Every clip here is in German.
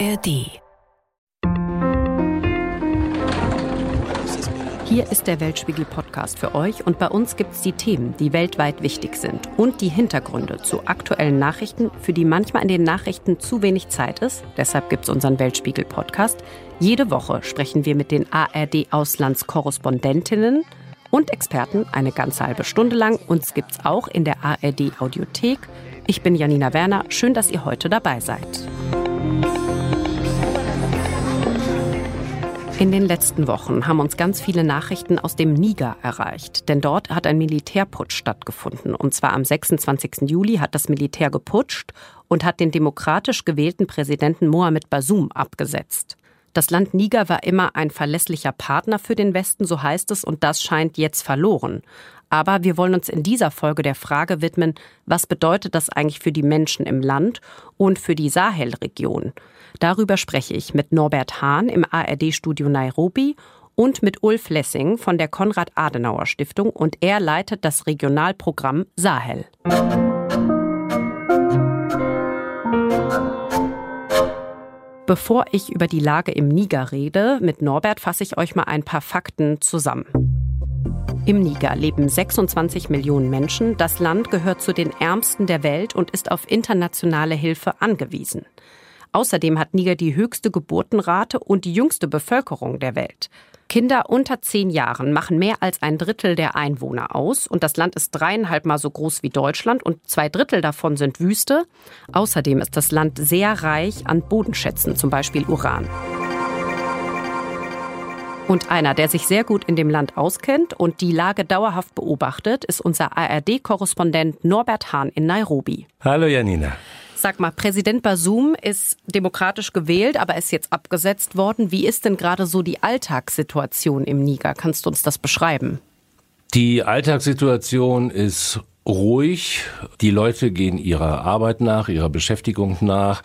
ARD. Hier ist der Weltspiegel-Podcast für euch und bei uns gibt es die Themen, die weltweit wichtig sind und die Hintergründe zu aktuellen Nachrichten, für die manchmal in den Nachrichten zu wenig Zeit ist. Deshalb gibt es unseren Weltspiegel-Podcast. Jede Woche sprechen wir mit den ARD-Auslandskorrespondentinnen und Experten eine ganze halbe Stunde lang. Uns gibt es auch in der ARD-Audiothek. Ich bin Janina Werner. Schön, dass ihr heute dabei seid. In den letzten Wochen haben uns ganz viele Nachrichten aus dem Niger erreicht, denn dort hat ein Militärputsch stattgefunden. Und zwar am 26. Juli hat das Militär geputscht und hat den demokratisch gewählten Präsidenten Mohamed Bazoum abgesetzt. Das Land Niger war immer ein verlässlicher Partner für den Westen, so heißt es, und das scheint jetzt verloren. Aber wir wollen uns in dieser Folge der Frage widmen, was bedeutet das eigentlich für die Menschen im Land und für die Sahelregion? Darüber spreche ich mit Norbert Hahn im ARD-Studio Nairobi und mit Ulf Lessing von der Konrad-Adenauer-Stiftung und er leitet das Regionalprogramm Sahel. Bevor ich über die Lage im Niger rede, mit Norbert fasse ich euch mal ein paar Fakten zusammen. Im Niger leben 26 Millionen Menschen. Das Land gehört zu den ärmsten der Welt und ist auf internationale Hilfe angewiesen. Außerdem hat Niger die höchste Geburtenrate und die jüngste Bevölkerung der Welt. Kinder unter zehn Jahren machen mehr als ein Drittel der Einwohner aus und das Land ist dreieinhalb Mal so groß wie Deutschland und zwei Drittel davon sind Wüste. Außerdem ist das Land sehr reich an Bodenschätzen, zum Beispiel Uran. Und einer, der sich sehr gut in dem Land auskennt und die Lage dauerhaft beobachtet, ist unser ARD-Korrespondent Norbert Hahn in Nairobi. Hallo Janina. Sag mal, Präsident Basum ist demokratisch gewählt, aber ist jetzt abgesetzt worden. Wie ist denn gerade so die Alltagssituation im Niger? Kannst du uns das beschreiben? Die Alltagssituation ist ruhig. Die Leute gehen ihrer Arbeit nach, ihrer Beschäftigung nach.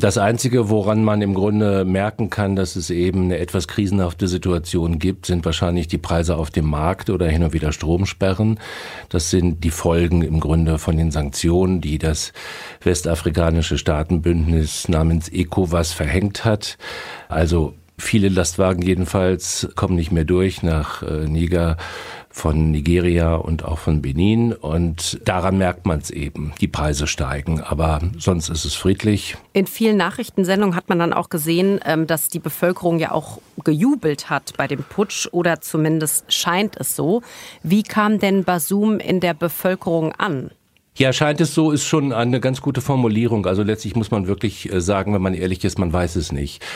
Das Einzige, woran man im Grunde merken kann, dass es eben eine etwas krisenhafte Situation gibt, sind wahrscheinlich die Preise auf dem Markt oder hin und wieder Stromsperren. Das sind die Folgen im Grunde von den Sanktionen, die das westafrikanische Staatenbündnis namens ECOWAS verhängt hat. Also Viele Lastwagen jedenfalls kommen nicht mehr durch nach äh, Niger von Nigeria und auch von Benin. Und daran merkt man es eben. Die Preise steigen, aber sonst ist es friedlich. In vielen Nachrichtensendungen hat man dann auch gesehen, ähm, dass die Bevölkerung ja auch gejubelt hat bei dem Putsch oder zumindest scheint es so. Wie kam denn Basum in der Bevölkerung an? Ja, scheint es so, ist schon eine ganz gute Formulierung. Also letztlich muss man wirklich äh, sagen, wenn man ehrlich ist, man weiß es nicht.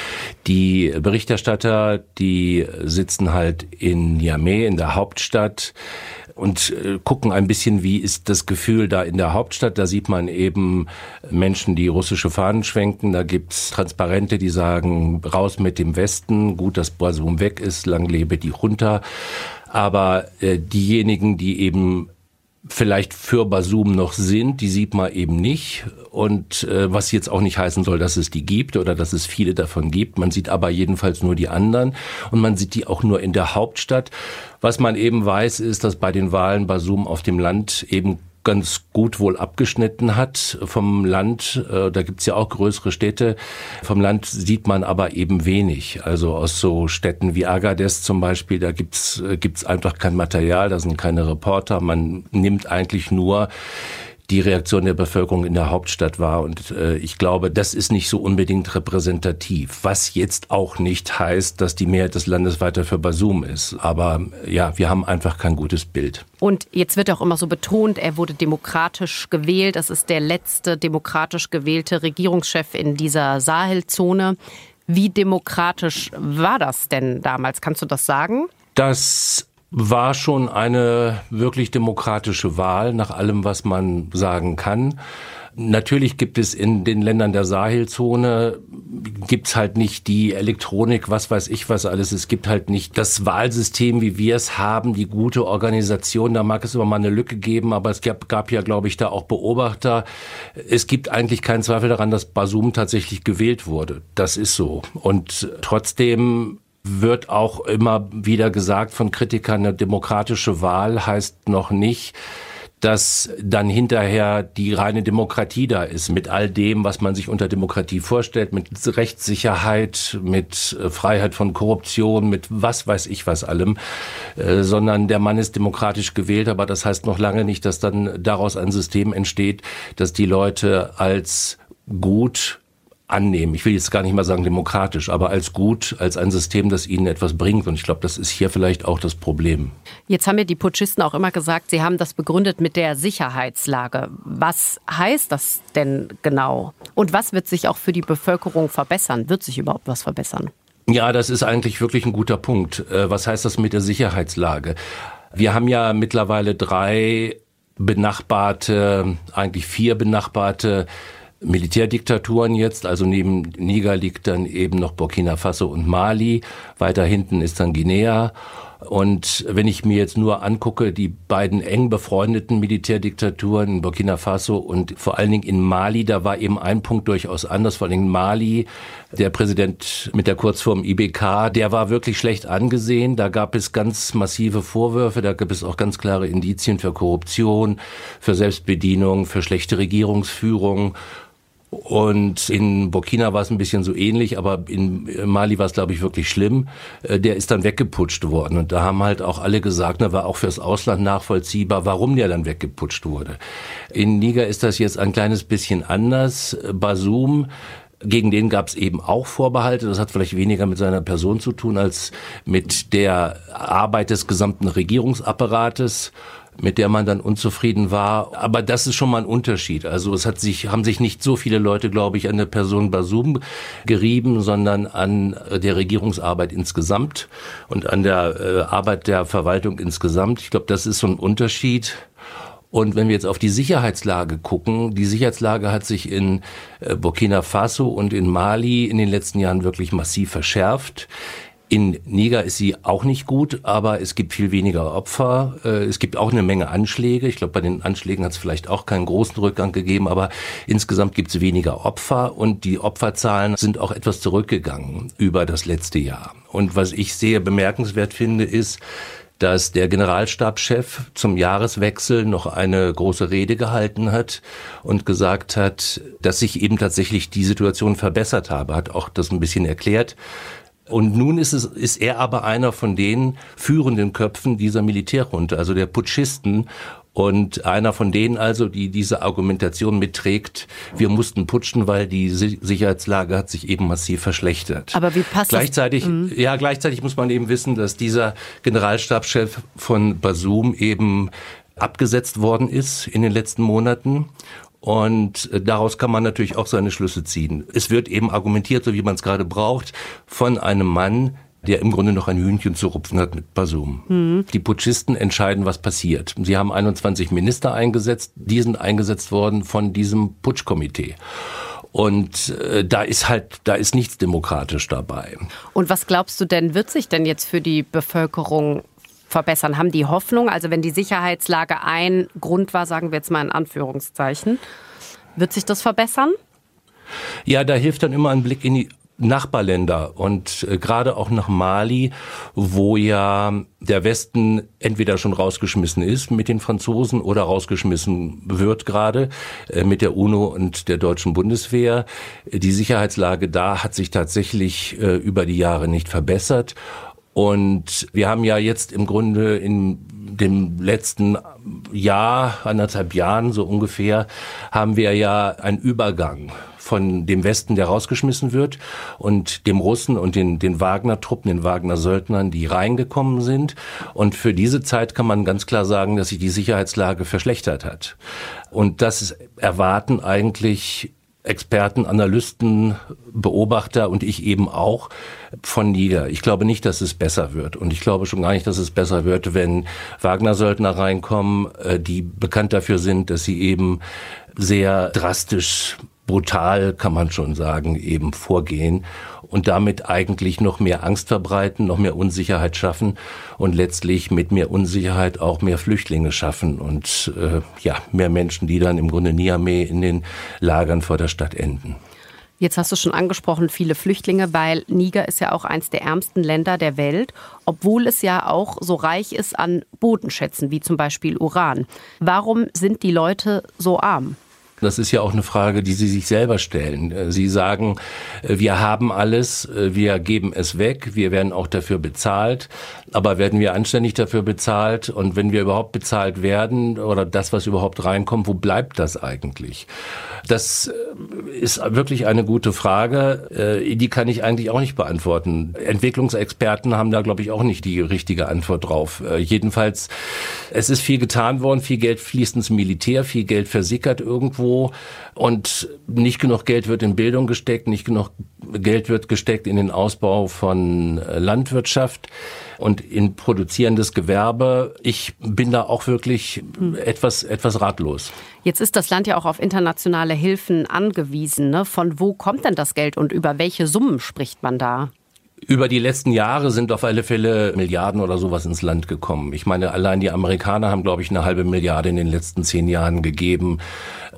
Die Berichterstatter, die sitzen halt in Niamey, in der Hauptstadt und äh, gucken ein bisschen, wie ist das Gefühl da in der Hauptstadt. Da sieht man eben Menschen, die russische Fahnen schwenken. Da gibt's Transparente, die sagen, raus mit dem Westen, gut, dass Basum weg ist, lang lebe die Junta. Aber äh, diejenigen, die eben vielleicht für Basum noch sind, die sieht man eben nicht. Und äh, was jetzt auch nicht heißen soll, dass es die gibt oder dass es viele davon gibt. Man sieht aber jedenfalls nur die anderen und man sieht die auch nur in der Hauptstadt. Was man eben weiß, ist, dass bei den Wahlen Basum auf dem Land eben ganz gut wohl abgeschnitten hat vom Land. Äh, da gibt's ja auch größere Städte. Vom Land sieht man aber eben wenig. Also aus so Städten wie Agadez zum Beispiel, da gibt's äh, gibt's einfach kein Material, da sind keine Reporter. Man nimmt eigentlich nur die Reaktion der Bevölkerung in der Hauptstadt war. Und äh, ich glaube, das ist nicht so unbedingt repräsentativ. Was jetzt auch nicht heißt, dass die Mehrheit des Landes weiter für Basum ist. Aber ja, wir haben einfach kein gutes Bild. Und jetzt wird auch immer so betont, er wurde demokratisch gewählt. Das ist der letzte demokratisch gewählte Regierungschef in dieser Sahelzone. Wie demokratisch war das denn damals? Kannst du das sagen? Das war schon eine wirklich demokratische Wahl nach allem, was man sagen kann. Natürlich gibt es in den Ländern der Sahelzone, gibt's halt nicht die Elektronik, was weiß ich was alles. Es gibt halt nicht das Wahlsystem, wie wir es haben, die gute Organisation. Da mag es immer mal eine Lücke geben, aber es gab, gab ja, glaube ich, da auch Beobachter. Es gibt eigentlich keinen Zweifel daran, dass Basum tatsächlich gewählt wurde. Das ist so. Und trotzdem wird auch immer wieder gesagt von Kritikern, eine demokratische Wahl heißt noch nicht, dass dann hinterher die reine Demokratie da ist, mit all dem, was man sich unter Demokratie vorstellt, mit Rechtssicherheit, mit äh, Freiheit von Korruption, mit was weiß ich was allem, äh, sondern der Mann ist demokratisch gewählt, aber das heißt noch lange nicht, dass dann daraus ein System entsteht, dass die Leute als gut annehmen. Ich will jetzt gar nicht mal sagen demokratisch, aber als gut, als ein System, das ihnen etwas bringt. Und ich glaube, das ist hier vielleicht auch das Problem. Jetzt haben ja die Putschisten auch immer gesagt, sie haben das begründet mit der Sicherheitslage. Was heißt das denn genau? Und was wird sich auch für die Bevölkerung verbessern? Wird sich überhaupt was verbessern? Ja, das ist eigentlich wirklich ein guter Punkt. Äh, was heißt das mit der Sicherheitslage? Wir haben ja mittlerweile drei benachbarte, eigentlich vier benachbarte Militärdiktaturen jetzt, also neben Niger liegt dann eben noch Burkina Faso und Mali, weiter hinten ist dann Guinea. Und wenn ich mir jetzt nur angucke, die beiden eng befreundeten Militärdiktaturen in Burkina Faso und vor allen Dingen in Mali, da war eben ein Punkt durchaus anders. Vor allen Dingen Mali, der Präsident mit der Kurzform IBK, der war wirklich schlecht angesehen. Da gab es ganz massive Vorwürfe, da gab es auch ganz klare Indizien für Korruption, für Selbstbedienung, für schlechte Regierungsführung. Und in Burkina war es ein bisschen so ähnlich, aber in Mali war es, glaube ich, wirklich schlimm. Äh, der ist dann weggeputscht worden. Und da haben halt auch alle gesagt, da war auch fürs Ausland nachvollziehbar, warum der dann weggeputscht wurde. In Niger ist das jetzt ein kleines bisschen anders. Basum gegen den gab es eben auch Vorbehalte. Das hat vielleicht weniger mit seiner Person zu tun als mit der Arbeit des gesamten Regierungsapparates mit der man dann unzufrieden war. Aber das ist schon mal ein Unterschied. Also es hat sich, haben sich nicht so viele Leute, glaube ich, an der Person Basum gerieben, sondern an der Regierungsarbeit insgesamt und an der äh, Arbeit der Verwaltung insgesamt. Ich glaube, das ist so ein Unterschied. Und wenn wir jetzt auf die Sicherheitslage gucken, die Sicherheitslage hat sich in äh, Burkina Faso und in Mali in den letzten Jahren wirklich massiv verschärft. In Niger ist sie auch nicht gut, aber es gibt viel weniger Opfer. Äh, es gibt auch eine Menge Anschläge. Ich glaube, bei den Anschlägen hat es vielleicht auch keinen großen Rückgang gegeben, aber insgesamt gibt es weniger Opfer und die Opferzahlen sind auch etwas zurückgegangen über das letzte Jahr. Und was ich sehr bemerkenswert finde, ist, dass der Generalstabschef zum Jahreswechsel noch eine große Rede gehalten hat und gesagt hat, dass sich eben tatsächlich die Situation verbessert habe, hat auch das ein bisschen erklärt, und nun ist, es, ist er aber einer von den führenden Köpfen dieser Militärrunde, also der Putschisten. Und einer von denen also, die diese Argumentation mitträgt, wir mussten putschen, weil die Sicherheitslage hat sich eben massiv verschlechtert. Aber wie passt gleichzeitig, das? Mhm. Ja, gleichzeitig muss man eben wissen, dass dieser Generalstabschef von Basum eben abgesetzt worden ist in den letzten Monaten und äh, daraus kann man natürlich auch seine Schlüsse ziehen. Es wird eben argumentiert, so wie man es gerade braucht, von einem Mann, der im Grunde noch ein Hühnchen zu rupfen hat mit Basum. Mhm. Die Putschisten entscheiden, was passiert. Sie haben 21 Minister eingesetzt, die sind eingesetzt worden von diesem Putschkomitee. Und äh, da ist halt, da ist nichts demokratisch dabei. Und was glaubst du denn, wird sich denn jetzt für die Bevölkerung verbessern? Haben die Hoffnung, also wenn die Sicherheitslage ein Grund war, sagen wir jetzt mal in Anführungszeichen, wird sich das verbessern? Ja, da hilft dann immer ein Blick in die Nachbarländer und äh, gerade auch nach Mali, wo ja der Westen entweder schon rausgeschmissen ist mit den Franzosen oder rausgeschmissen wird gerade äh, mit der UNO und der deutschen Bundeswehr. Die Sicherheitslage da hat sich tatsächlich äh, über die Jahre nicht verbessert und wir haben ja jetzt im Grunde in dem letzten Jahr, anderthalb Jahren so ungefähr, haben wir ja einen Übergang von dem Westen, der rausgeschmissen wird, und dem Russen und den, den Wagner-Truppen, den Wagner-Söldnern, die reingekommen sind. Und für diese Zeit kann man ganz klar sagen, dass sich die Sicherheitslage verschlechtert hat. Und das erwarten eigentlich Experten, Analysten, Beobachter und ich eben auch von Niger. Ich glaube nicht, dass es besser wird. Und ich glaube schon gar nicht, dass es besser wird, wenn Wagner-Söldner reinkommen, äh, die bekannt dafür sind, dass sie eben sehr drastisch brutal, kann man schon sagen, eben vorgehen und damit eigentlich noch mehr Angst verbreiten, noch mehr Unsicherheit schaffen und letztlich mit mehr Unsicherheit auch mehr Flüchtlinge schaffen und äh, ja, mehr Menschen, die dann im Grunde Niamey in den Lagern vor der Stadt enden. Jetzt hast du schon angesprochen, viele Flüchtlinge, weil Niger ist ja auch eins der ärmsten Länder der Welt, obwohl es ja auch so reich ist an Bodenschätzen wie zum Beispiel Uran. Warum sind die Leute so arm? Das ist ja auch eine Frage, die Sie sich selber stellen. Äh, Sie sagen, äh, wir haben alles, äh, wir geben es weg, wir werden auch dafür bezahlt, aber werden wir anständig dafür bezahlt? Und wenn wir überhaupt bezahlt werden oder das, was überhaupt reinkommt, wo bleibt das eigentlich? Das ist wirklich eine gute Frage. Die kann ich eigentlich auch nicht beantworten. Entwicklungsexperten haben da, glaube ich, auch nicht die richtige Antwort drauf. Jedenfalls, es ist viel getan worden, viel Geld fließt ins Militär, viel Geld versickert irgendwo und nicht genug Geld wird in Bildung gesteckt, nicht genug Geld wird gesteckt in den Ausbau von äh, Landwirtschaft und in produzierendes Gewerbe. Ich bin da auch wirklich etwas, etwas ratlos. Jetzt ist das Land ja auch auf internationale Hilfen angewiesen. Ne? Von wo kommt denn das Geld und über welche Summen spricht man da? Über die letzten Jahre sind auf alle Fälle Milliarden oder sowas ins Land gekommen. Ich meine, allein die Amerikaner haben, glaube ich, eine halbe Milliarde in den letzten zehn Jahren gegeben.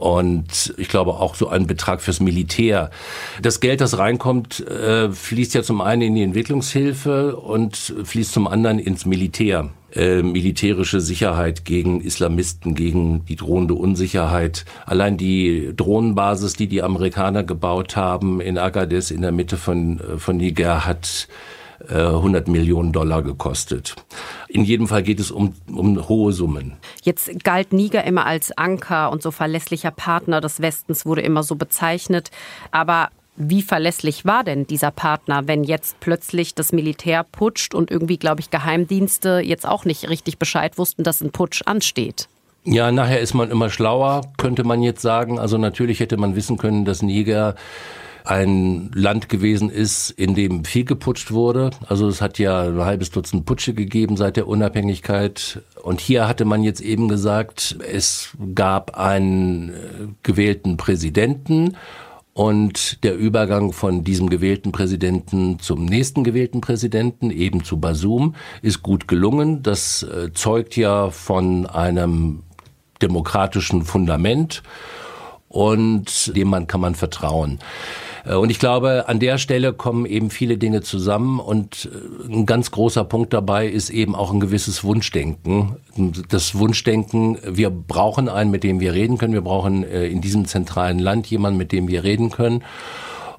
Und ich glaube auch so ein Betrag fürs Militär. Das Geld, das reinkommt, äh, fließt ja zum einen in die Entwicklungshilfe und fließt zum anderen ins Militär. Äh, militärische Sicherheit gegen Islamisten, gegen die drohende Unsicherheit. Allein die Drohnenbasis, die die Amerikaner gebaut haben in Agadez in der Mitte von, äh, von Niger, hat 100 äh, Millionen Dollar gekostet. In jedem Fall geht es um, um hohe Summen. Jetzt galt Niger immer als Anker und so verlässlicher Partner des Westens wurde immer so bezeichnet. Aber wie verlässlich war denn dieser Partner, wenn jetzt plötzlich das Militär putscht und irgendwie, glaube ich, Geheimdienste jetzt auch nicht richtig Bescheid wussten, dass ein Putsch ansteht? Ja, nachher ist man immer schlauer, könnte man jetzt sagen. Also natürlich hätte man wissen können, dass Niger ein Land gewesen ist, in dem viel geputscht wurde. Also es hat ja ein halbes Dutzend Putsche gegeben seit der Unabhängigkeit. Und hier hatte man jetzt eben gesagt, es gab einen äh, gewählten Präsidenten und der Übergang von diesem gewählten Präsidenten zum nächsten gewählten Präsidenten, eben zu Basum, ist gut gelungen. Das äh, zeugt ja von einem demokratischen Fundament und dem man kann man vertrauen. Äh, und ich glaube, an der Stelle kommen eben viele Dinge zusammen und äh, ein ganz großer Punkt dabei ist eben auch ein gewisses Wunschdenken. Das Wunschdenken, wir brauchen einen, mit dem wir reden können. Wir brauchen äh, in diesem zentralen Land jemanden, mit dem wir reden können.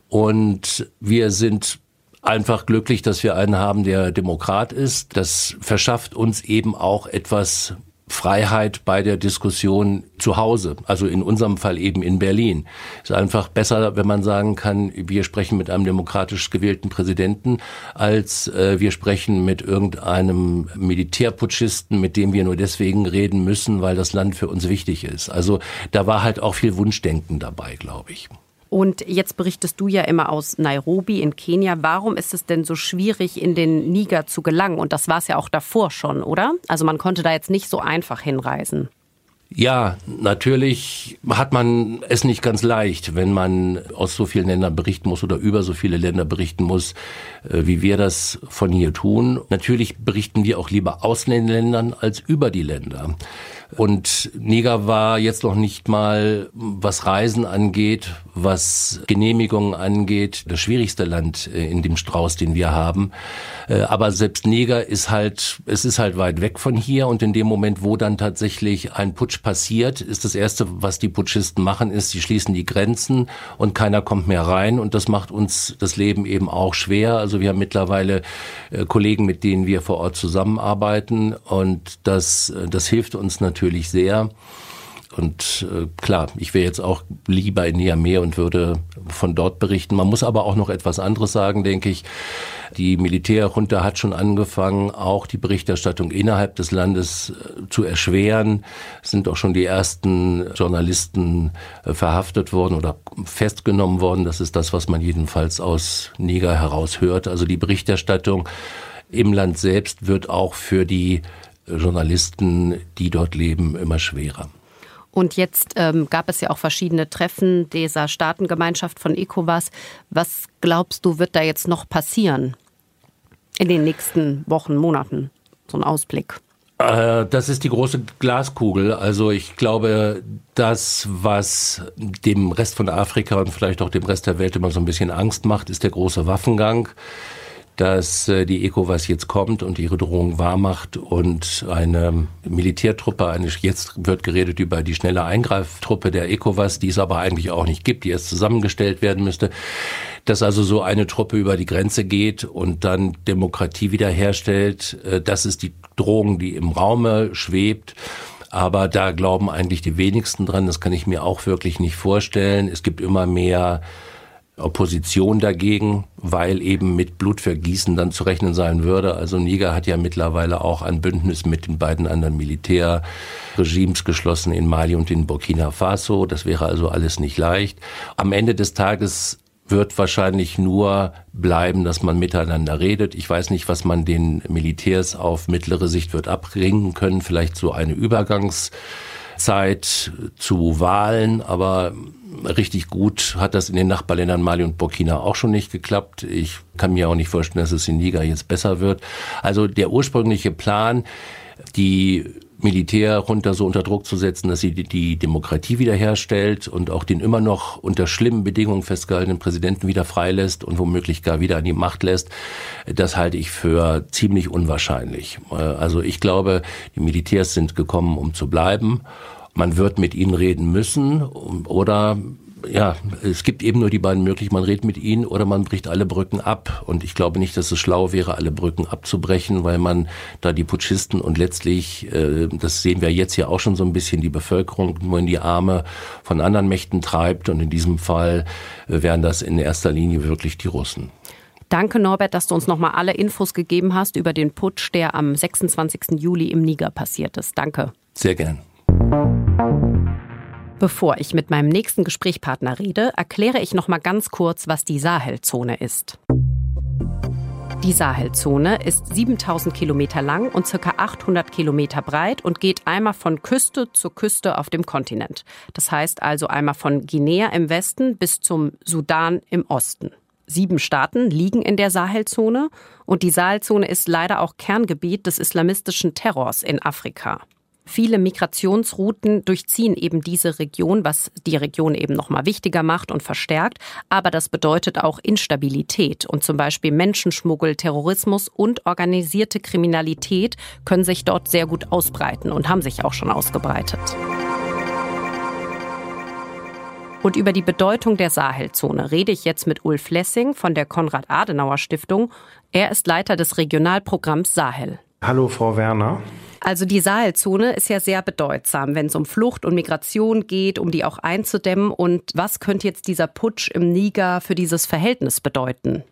Und wir sind einfach glücklich, dass wir einen haben, der Demokrat ist. Das verschafft uns eben auch etwas Freiheit bei der Diskussion zu Hause, also in unserem Fall eben in Berlin. Es ist einfach besser, wenn man sagen kann, wir sprechen mit einem demokratisch gewählten Präsidenten, als äh, wir sprechen mit irgendeinem Militärputschisten, mit dem wir nur deswegen reden müssen, weil das Land für uns wichtig ist. Also da war halt auch viel Wunschdenken dabei, glaube ich. Und jetzt berichtest du ja immer aus Nairobi in Kenia. Warum ist es denn so schwierig, in den Niger zu gelangen? Und das war es ja auch davor schon, oder? Also man konnte da jetzt nicht so einfach hinreisen. Ja, natürlich hat man es nicht ganz leicht, wenn man aus so vielen Ländern berichten muss oder über so viele Länder berichten muss, äh, wie wir das von hier tun. Natürlich berichten wir auch lieber aus den Ländern als über die Länder. Und Niger war jetzt noch nicht mal, was Reisen angeht, was Genehmigungen angeht, das schwierigste Land äh, in dem Strauß, den wir haben. Äh, aber selbst Niger ist halt, es ist halt weit weg von hier und in dem Moment, wo dann tatsächlich ein Putsch passiert, ist das erste, was die Putschisten machen, ist, sie schließen die Grenzen und keiner kommt mehr rein und das macht uns das Leben eben auch schwer. Also wir haben mittlerweile äh, Kollegen, mit denen wir vor Ort zusammenarbeiten und das, das hilft uns natürlich natürlich sehr. Und äh, klar, ich wäre jetzt auch lieber in Niamey und würde von dort berichten. Man muss aber auch noch etwas anderes sagen, denke ich. Die Militärjunta hat schon angefangen, auch die Berichterstattung innerhalb des Landes äh, zu erschweren. Es sind auch schon die ersten Journalisten äh, verhaftet worden oder festgenommen worden. Das ist das, was man jedenfalls aus Niger heraus hört. Also die Berichterstattung im Land selbst wird auch für die Journalisten, die dort leben, immer schwerer. Und jetzt ähm, gab es ja auch verschiedene Treffen dieser Staatengemeinschaft von ECOWAS. Was glaubst du, wird da jetzt noch passieren in den nächsten Wochen, Monaten? So ein Ausblick. Äh, das ist die große Glaskugel. Also ich glaube, das, was dem Rest von Afrika und vielleicht auch dem Rest der Welt immer so ein bisschen Angst macht, ist der große Waffengang dass äh, die ECOWAS jetzt kommt und ihre Drohung wahrmacht und eine Militärtruppe, eine, jetzt wird geredet über die schnelle Eingreiftruppe der ECOWAS, die es aber eigentlich auch nicht gibt, die erst zusammengestellt werden müsste, dass also so eine Truppe über die Grenze geht und dann Demokratie wiederherstellt. Äh, das ist die Drohung, die im Raume schwebt. Aber da glauben eigentlich die wenigsten dran. Das kann ich mir auch wirklich nicht vorstellen. Es gibt immer mehr Opposition dagegen, weil eben mit Blutvergießen dann zu rechnen sein würde. Also Niger hat ja mittlerweile auch ein Bündnis mit den beiden anderen Militärregimes geschlossen in Mali und in Burkina Faso. Das wäre also alles nicht leicht. Am Ende des Tages wird wahrscheinlich nur bleiben, dass man miteinander redet. Ich weiß nicht, was man den Militärs auf mittlere Sicht wird abringen können. Vielleicht so eine Übergangszeit zu Wahlen, aber richtig gut hat das in den Nachbarländern Mali und Burkina auch schon nicht geklappt. Ich kann mir auch nicht vorstellen, dass es in Niger jetzt besser wird. Also der ursprüngliche Plan, die Militär runter so unter Druck zu setzen, dass sie die Demokratie wiederherstellt und auch den immer noch unter schlimmen Bedingungen festgehaltenen Präsidenten wieder freilässt und womöglich gar wieder an die Macht lässt, das halte ich für ziemlich unwahrscheinlich. Also ich glaube, die Militärs sind gekommen, um zu bleiben man wird mit ihnen reden müssen oder ja, es gibt eben nur die beiden Möglichkeiten, man redet mit ihnen oder man bricht alle Brücken ab. Und ich glaube nicht, dass es schlau wäre, alle Brücken abzubrechen, weil man da die Putschisten und letztlich, äh, das sehen wir jetzt ja auch schon so ein bisschen, die Bevölkerung nur in die Arme von anderen Mächten treibt. Und in diesem Fall äh, wären das in erster Linie wirklich die Russen. Danke, Norbert, dass du uns nochmal alle Infos gegeben hast über den Putsch, der am 26. Juli im Niger passiert ist. Danke. Sehr gern. Bevor ich mit meinem nächsten Gesprächspartner rede, erkläre ich noch mal ganz kurz, was die Sahelzone ist. Die Sahelzone ist 7000 Kilometer lang und ca. 800 Kilometer breit und geht einmal von Küste zu Küste auf dem Kontinent. Das heißt also einmal von Guinea im Westen bis zum Sudan im Osten. Sieben Staaten liegen in der Sahelzone und die Sahelzone ist leider auch Kerngebiet des islamistischen Terrors in Afrika. Viele Migrationsrouten durchziehen eben diese Region, was die Region eben noch mal wichtiger macht und verstärkt. Aber das bedeutet auch Instabilität und zum Beispiel Menschenschmuggel, Terrorismus und organisierte Kriminalität können sich dort sehr gut ausbreiten und haben sich auch schon ausgebreitet. Und über die Bedeutung der Sahelzone rede ich jetzt mit Ulf Lessing von der Konrad-Adenauer-Stiftung. Er ist Leiter des Regionalprogramms Sahel. Hallo, Frau Werner. Also die Sahelzone ist ja sehr bedeutsam, wenn es um Flucht und Migration geht, um die auch einzudämmen. Und was könnte jetzt dieser Putsch im Niger für dieses Verhältnis bedeuten?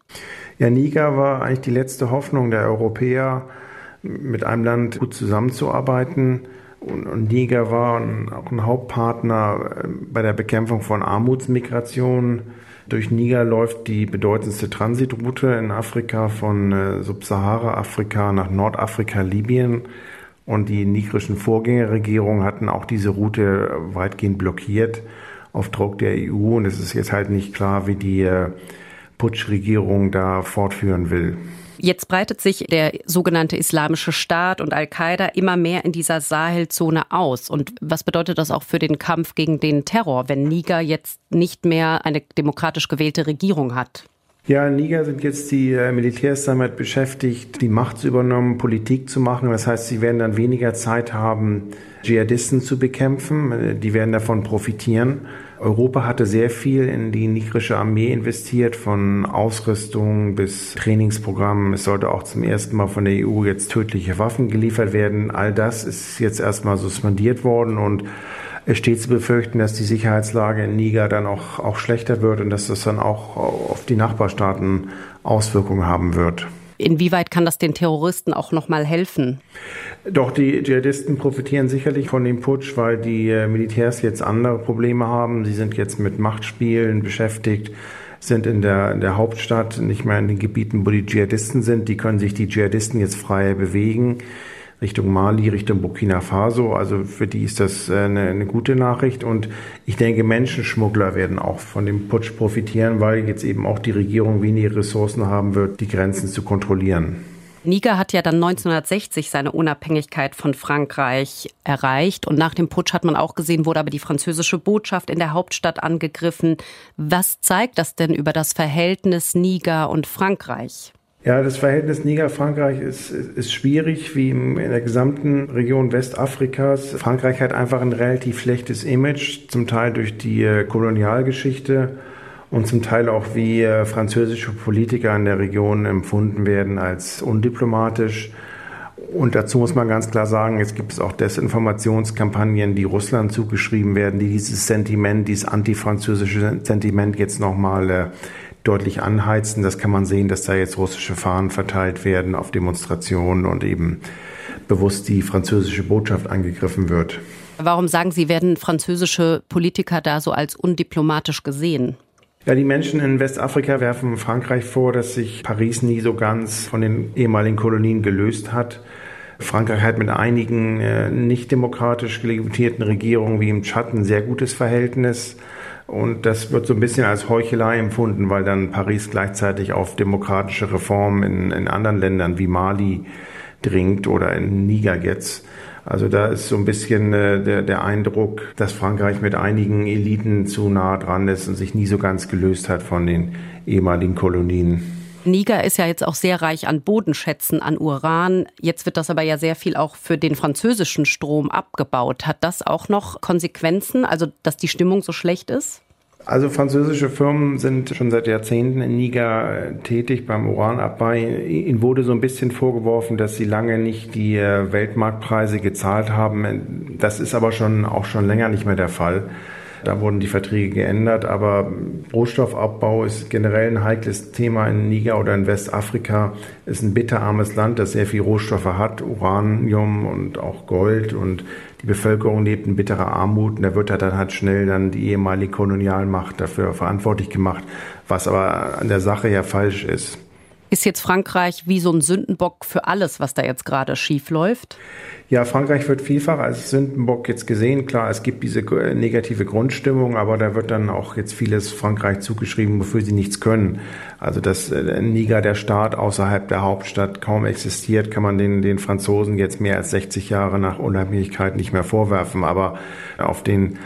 Ja, Niger war eigentlich die letzte Hoffnung der Europäer, mit einem Land gut zusammenzuarbeiten. Und Niger war auch ein Hauptpartner äh, bei der Bekämpfung von Armutsmigration. Durch Niger läuft die bedeutendste Transitroute in Afrika von äh, Subsahara-Afrika nach Nordafrika, Libyen. Und die nigerischen Vorgängerregierungen hatten auch diese Route weitgehend blockiert auf Druck der EU. Und es ist jetzt halt nicht klar, wie die äh, Putschregierung da fortführen will. Jetzt breitet sich der sogenannte Islamische Staat und Al-Qaida immer mehr in dieser Sahelzone aus. Und was bedeutet das auch für den Kampf gegen den Terror, wenn Niger jetzt nicht mehr eine demokratisch gewählte Regierung hat? Ja, in Niger sind jetzt die äh, Militärs damit beschäftigt, die Macht zu übernehmen, Politik zu machen. Das heißt, sie werden dann weniger Zeit haben, Dschihadisten zu bekämpfen. Äh, die werden davon profitieren. Europa hatte sehr viel in die nigerische Armee investiert, von Ausrüstung bis Trainingsprogrammen. Es sollte auch zum ersten Mal von der EU jetzt tödliche Waffen geliefert werden. All das ist jetzt erstmal suspendiert worden und es steht zu befürchten, dass die Sicherheitslage in Niger dann auch, auch schlechter wird und dass das dann auch auf die Nachbarstaaten Auswirkungen haben wird. Inwieweit kann das den Terroristen auch noch mal helfen? Doch, die Dschihadisten profitieren sicherlich von dem Putsch, weil die äh, Militärs jetzt andere Probleme haben. Sie sind jetzt mit Machtspielen beschäftigt, sind in der, in der Hauptstadt, nicht mehr in den Gebieten, wo die Dschihadisten sind. Die können sich die Dschihadisten jetzt frei bewegen. Richtung Mali, Richtung Burkina Faso. Also für die ist das äh, eine, eine gute Nachricht. Und ich denke, Menschenschmuggler werden auch von dem Putsch profitieren, weil jetzt eben auch die Regierung weniger Ressourcen haben wird, die Grenzen zu kontrollieren. Niger hat ja dann 1960 seine Unabhängigkeit von Frankreich erreicht und nach dem Putsch hat man auch gesehen, wurde aber die französische Botschaft in der Hauptstadt angegriffen. Was zeigt das denn über das Verhältnis Niger und Frankreich? Ja, das Verhältnis Niger-Frankreich ist, ist schwierig, wie in der gesamten Region Westafrikas. Frankreich hat einfach ein relativ schlechtes Image, zum Teil durch die äh, Kolonialgeschichte und zum Teil auch wie äh, französische Politiker in der Region empfunden werden als undiplomatisch. Und dazu muss man ganz klar sagen, es gibt auch Desinformationskampagnen, die Russland zugeschrieben werden, die dieses Sentiment, dieses antifranzösische Sentiment jetzt nochmal äh, deutlich anheizen. Das kann man sehen, dass da jetzt russische Fahnen verteilt werden auf Demonstrationen und eben bewusst die französische Botschaft angegriffen wird. Warum sagen Sie, werden französische Politiker da so als undiplomatisch gesehen? Ja, die Menschen in Westafrika werfen Frankreich vor, dass sich Paris nie so ganz von den ehemaligen Kolonien gelöst hat. Frankreich hat mit einigen äh, nicht demokratisch legitimierten Regierungen wie im Tschad ein sehr gutes Verhältnis. Und das wird so ein bisschen als Heuchelei empfunden, weil dann Paris gleichzeitig auf demokratische Reformen in, in anderen Ländern wie Mali dringt oder in Niger jetzt. Also da ist so ein bisschen äh, der, der Eindruck, dass Frankreich mit einigen Eliten zu nah dran ist und sich nie so ganz gelöst hat von den ehemaligen Kolonien. Niger ist ja jetzt auch sehr reich an Bodenschätzen, an Uran. Jetzt wird das aber ja sehr viel auch für den französischen Strom abgebaut. Hat das auch noch Konsequenzen, also dass die Stimmung so schlecht ist? Also französische Firmen sind schon seit Jahrzehnten in Niger äh, tätig beim Uranabbau. Ihnen wurde so ein bisschen vorgeworfen, dass sie lange nicht die äh, Weltmarktpreise gezahlt haben. Das ist aber schon auch schon länger nicht mehr der Fall. Da wurden die Verträge geändert, aber Rohstoffabbau ist generell ein heikles Thema in Niger oder in Westafrika. Es ist ein bitterarmes Land, das sehr viel Rohstoffe hat, Uranium und auch Gold und die Bevölkerung lebt in bitterer Armut und da wird dann halt schnell dann die ehemalige Kolonialmacht dafür verantwortlich gemacht, was aber an der Sache ja falsch ist. Ist jetzt Frankreich wie so ein Sündenbock für alles, was da jetzt gerade schief läuft? Ja, Frankreich wird vielfach als Sündenbock jetzt gesehen. Klar, es gibt diese negative Grundstimmung, aber da wird dann auch jetzt vieles Frankreich zugeschrieben, wofür sie nichts können. Also dass äh, Niger, der Staat außerhalb der Hauptstadt, kaum existiert, kann man den, den Franzosen jetzt mehr als 60 Jahre nach Unabhängigkeit nicht mehr vorwerfen. Aber auf den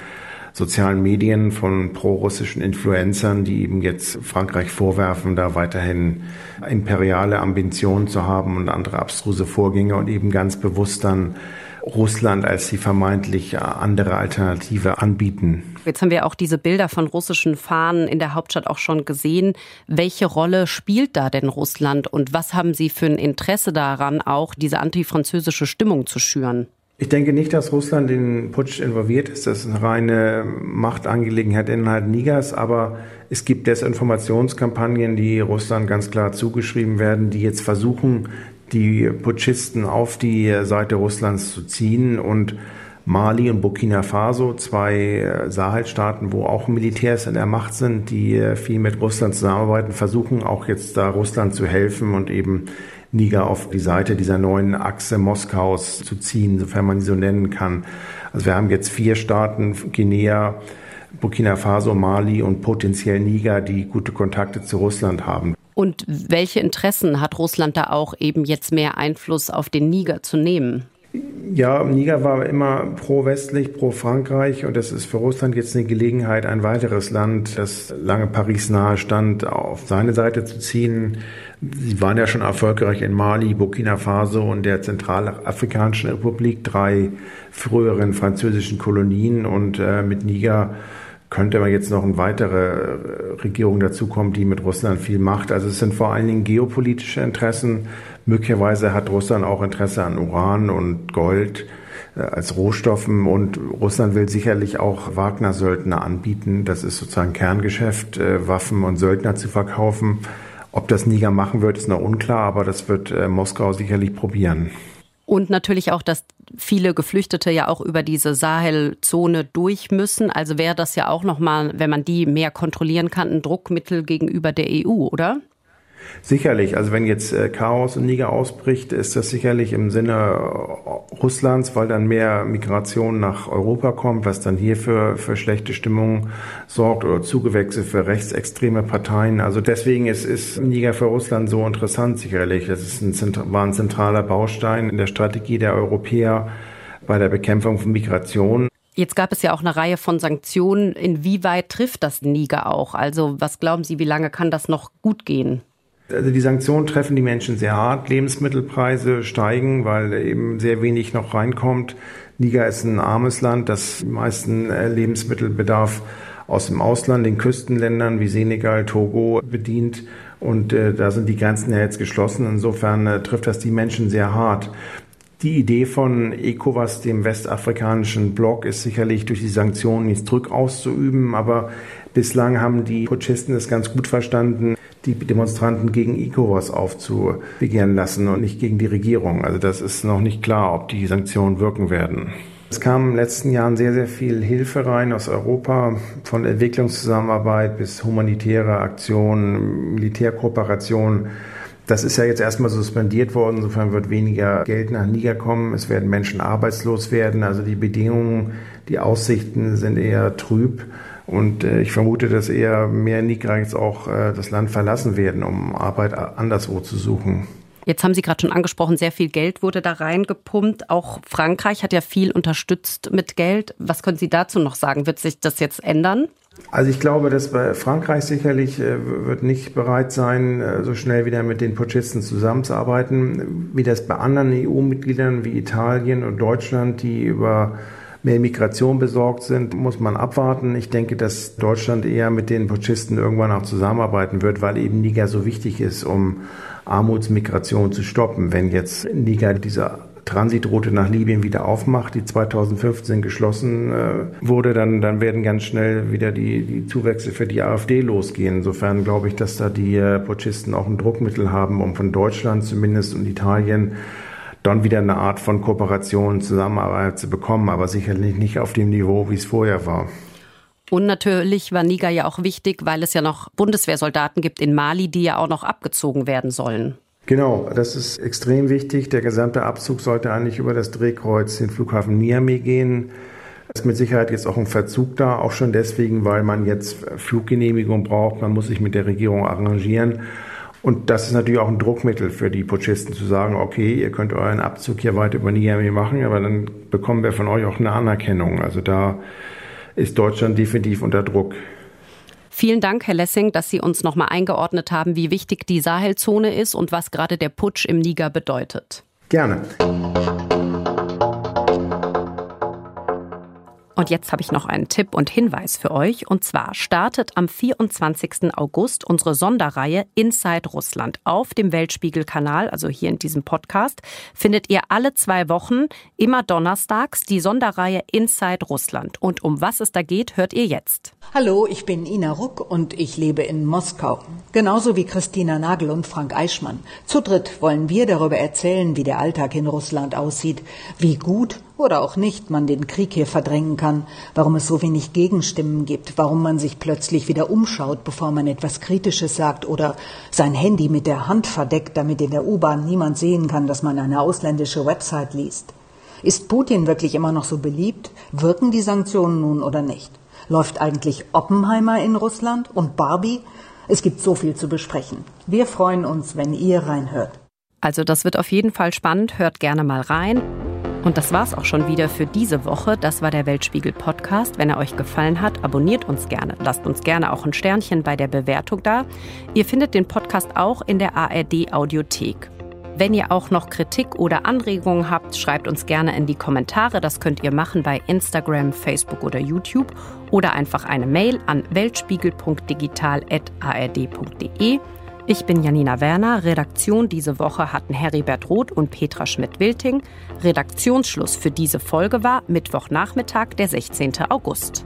sozialen Medien von prorussischen Influencern, die eben jetzt Frankreich vorwerfen, da weiterhin imperiale Ambitionen zu haben und andere abstruse Vorgänge und eben ganz bewusst dann Russland als die vermeintlich andere Alternative anbieten. Jetzt haben wir auch diese Bilder von russischen Fahnen in der Hauptstadt auch schon gesehen. Welche Rolle spielt da denn Russland und was haben Sie für ein Interesse daran, auch diese antifranzösische Stimmung zu schüren? Ich denke nicht, dass Russland in Putsch involviert ist. Das ist eine reine Machtangelegenheit innerhalb Nigers. Aber es gibt Desinformationskampagnen, die Russland ganz klar zugeschrieben werden, die jetzt versuchen, die Putschisten auf die Seite Russlands zu ziehen und Mali und Burkina Faso, zwei Sahelstaaten, wo auch Militärs in der Macht sind, die viel mit Russland zusammenarbeiten, versuchen auch jetzt da Russland zu helfen und eben Niger auf die Seite dieser neuen Achse Moskaus zu ziehen, sofern man sie so nennen kann. Also wir haben jetzt vier Staaten, Guinea, Burkina Faso, Mali und potenziell Niger, die gute Kontakte zu Russland haben. Und welche Interessen hat Russland da auch eben jetzt mehr Einfluss auf den Niger zu nehmen? Ja, Niger war immer pro-westlich, pro-Frankreich und es ist für Russland jetzt eine Gelegenheit, ein weiteres Land, das lange Paris nahe stand, auf seine Seite zu ziehen. Sie waren ja schon erfolgreich in Mali, Burkina Faso und der Zentralafrikanischen Republik, drei früheren französischen Kolonien und äh, mit Niger könnte aber jetzt noch eine weitere äh, Regierung dazukommen, die mit Russland viel macht. Also es sind vor allen Dingen geopolitische Interessen. Möglicherweise hat Russland auch Interesse an Uran und Gold äh, als Rohstoffen und Russland will sicherlich auch Wagner-Söldner anbieten. Das ist sozusagen Kerngeschäft, äh, Waffen und Söldner zu verkaufen. Ob das Niger machen wird, ist noch unklar, aber das wird Moskau sicherlich probieren. Und natürlich auch, dass viele Geflüchtete ja auch über diese Sahelzone durch müssen. Also wäre das ja auch nochmal, wenn man die mehr kontrollieren kann, ein Druckmittel gegenüber der EU, oder? Sicherlich, also wenn jetzt äh, Chaos in Niger ausbricht, ist das sicherlich im Sinne äh, Russlands, weil dann mehr Migration nach Europa kommt, was dann hier für, für schlechte Stimmung sorgt oder Zugewächse für rechtsextreme Parteien. Also deswegen ist, ist Niger für Russland so interessant sicherlich. Das ist ein, war ein zentraler Baustein in der Strategie der Europäer bei der Bekämpfung von Migration. Jetzt gab es ja auch eine Reihe von Sanktionen. Inwieweit trifft das Niger auch? Also was glauben Sie, wie lange kann das noch gut gehen? Also die Sanktionen treffen die Menschen sehr hart. Lebensmittelpreise steigen, weil eben sehr wenig noch reinkommt. Niger ist ein armes Land, das die meisten äh, Lebensmittelbedarf aus dem Ausland, den Küstenländern wie Senegal, Togo bedient. Und äh, da sind die Grenzen ja jetzt geschlossen. Insofern äh, trifft das die Menschen sehr hart. Die Idee von ECOWAS, dem westafrikanischen Block, ist sicherlich durch die Sanktionen jetzt Druck auszuüben. Aber bislang haben die Putschisten es ganz gut verstanden, die Demonstranten gegen ECOWAS aufzubegehren lassen und nicht gegen die Regierung. Also das ist noch nicht klar, ob die Sanktionen wirken werden. Es kam in den letzten Jahren sehr, sehr viel Hilfe rein aus Europa, von Entwicklungszusammenarbeit bis humanitäre Aktionen, Militärkooperation. Das ist ja jetzt erstmal suspendiert worden. Insofern wird weniger Geld nach Niger kommen. Es werden Menschen arbeitslos werden. Also die Bedingungen, die Aussichten sind eher trüb. Und äh, ich vermute, dass eher mehr jetzt auch äh, das Land verlassen werden, um Arbeit anderswo zu suchen. Jetzt haben Sie gerade schon angesprochen, sehr viel Geld wurde da reingepumpt. Auch Frankreich hat ja viel unterstützt mit Geld. Was können Sie dazu noch sagen? Wird sich das jetzt ändern? Also ich glaube, dass Frankreich sicherlich äh, wird nicht bereit sein, äh, so schnell wieder mit den Putschisten zusammenzuarbeiten, wie das bei anderen EU-Mitgliedern wie Italien und Deutschland, die über mehr Migration besorgt sind, muss man abwarten. Ich denke, dass Deutschland eher mit den Putschisten irgendwann auch zusammenarbeiten wird, weil eben Niger so wichtig ist, um Armutsmigration zu stoppen. Wenn jetzt Niger diese Transitroute nach Libyen wieder aufmacht, die 2015 geschlossen äh, wurde, dann, dann werden ganz schnell wieder die, die Zuwächse für die AfD losgehen. Insofern glaube ich, dass da die äh, Putschisten auch ein Druckmittel haben, um von Deutschland zumindest und Italien dann wieder eine Art von Kooperation, Zusammenarbeit zu bekommen, aber sicherlich nicht auf dem Niveau, wie es vorher war. Und natürlich war Niger ja auch wichtig, weil es ja noch Bundeswehrsoldaten gibt in Mali, die ja auch noch abgezogen werden sollen. Genau, das ist extrem wichtig. Der gesamte Abzug sollte eigentlich über das Drehkreuz den Flughafen Niamey gehen. Es ist mit Sicherheit jetzt auch ein Verzug da, auch schon deswegen, weil man jetzt Fluggenehmigung braucht. Man muss sich mit der Regierung arrangieren. Und das ist natürlich auch ein Druckmittel für die Putschisten zu sagen, okay, ihr könnt euren Abzug hier weiter über Niamey machen, aber dann bekommen wir von euch auch eine Anerkennung. Also da ist Deutschland definitiv unter Druck. Vielen Dank, Herr Lessing, dass Sie uns nochmal eingeordnet haben, wie wichtig die Sahelzone ist und was gerade der Putsch im Niger bedeutet. Gerne. Und jetzt habe ich noch einen Tipp und Hinweis für euch. Und zwar startet am 24. August unsere Sonderreihe Inside Russland. Auf dem Weltspiegel-Kanal, also hier in diesem Podcast, findet ihr alle zwei Wochen, immer donnerstags, die Sonderreihe Inside Russland. Und um was es da geht, hört ihr jetzt. Hallo, ich bin Ina Ruck und ich lebe in Moskau. Genauso wie Christina Nagel und Frank Eichmann. Zu dritt wollen wir darüber erzählen, wie der Alltag in Russland aussieht, wie gut oder auch nicht man den Krieg hier verdrängen kann, warum es so wenig Gegenstimmen gibt, warum man sich plötzlich wieder umschaut, bevor man etwas Kritisches sagt oder sein Handy mit der Hand verdeckt, damit in der U-Bahn niemand sehen kann, dass man eine ausländische Website liest. Ist Putin wirklich immer noch so beliebt? Wirken die Sanktionen nun oder nicht? Läuft eigentlich Oppenheimer in Russland und Barbie? Es gibt so viel zu besprechen. Wir freuen uns, wenn ihr reinhört. Also das wird auf jeden Fall spannend. Hört gerne mal rein. Und das war's auch schon wieder für diese Woche. Das war der Weltspiegel Podcast. Wenn er euch gefallen hat, abonniert uns gerne. Lasst uns gerne auch ein Sternchen bei der Bewertung da. Ihr findet den Podcast auch in der ARD Audiothek. Wenn ihr auch noch Kritik oder Anregungen habt, schreibt uns gerne in die Kommentare. Das könnt ihr machen bei Instagram, Facebook oder YouTube oder einfach eine Mail an weltspiegel.digital.ard.de. Ich bin Janina Werner. Redaktion diese Woche hatten Heribert Roth und Petra Schmidt-Wilting. Redaktionsschluss für diese Folge war Mittwochnachmittag, der 16. August.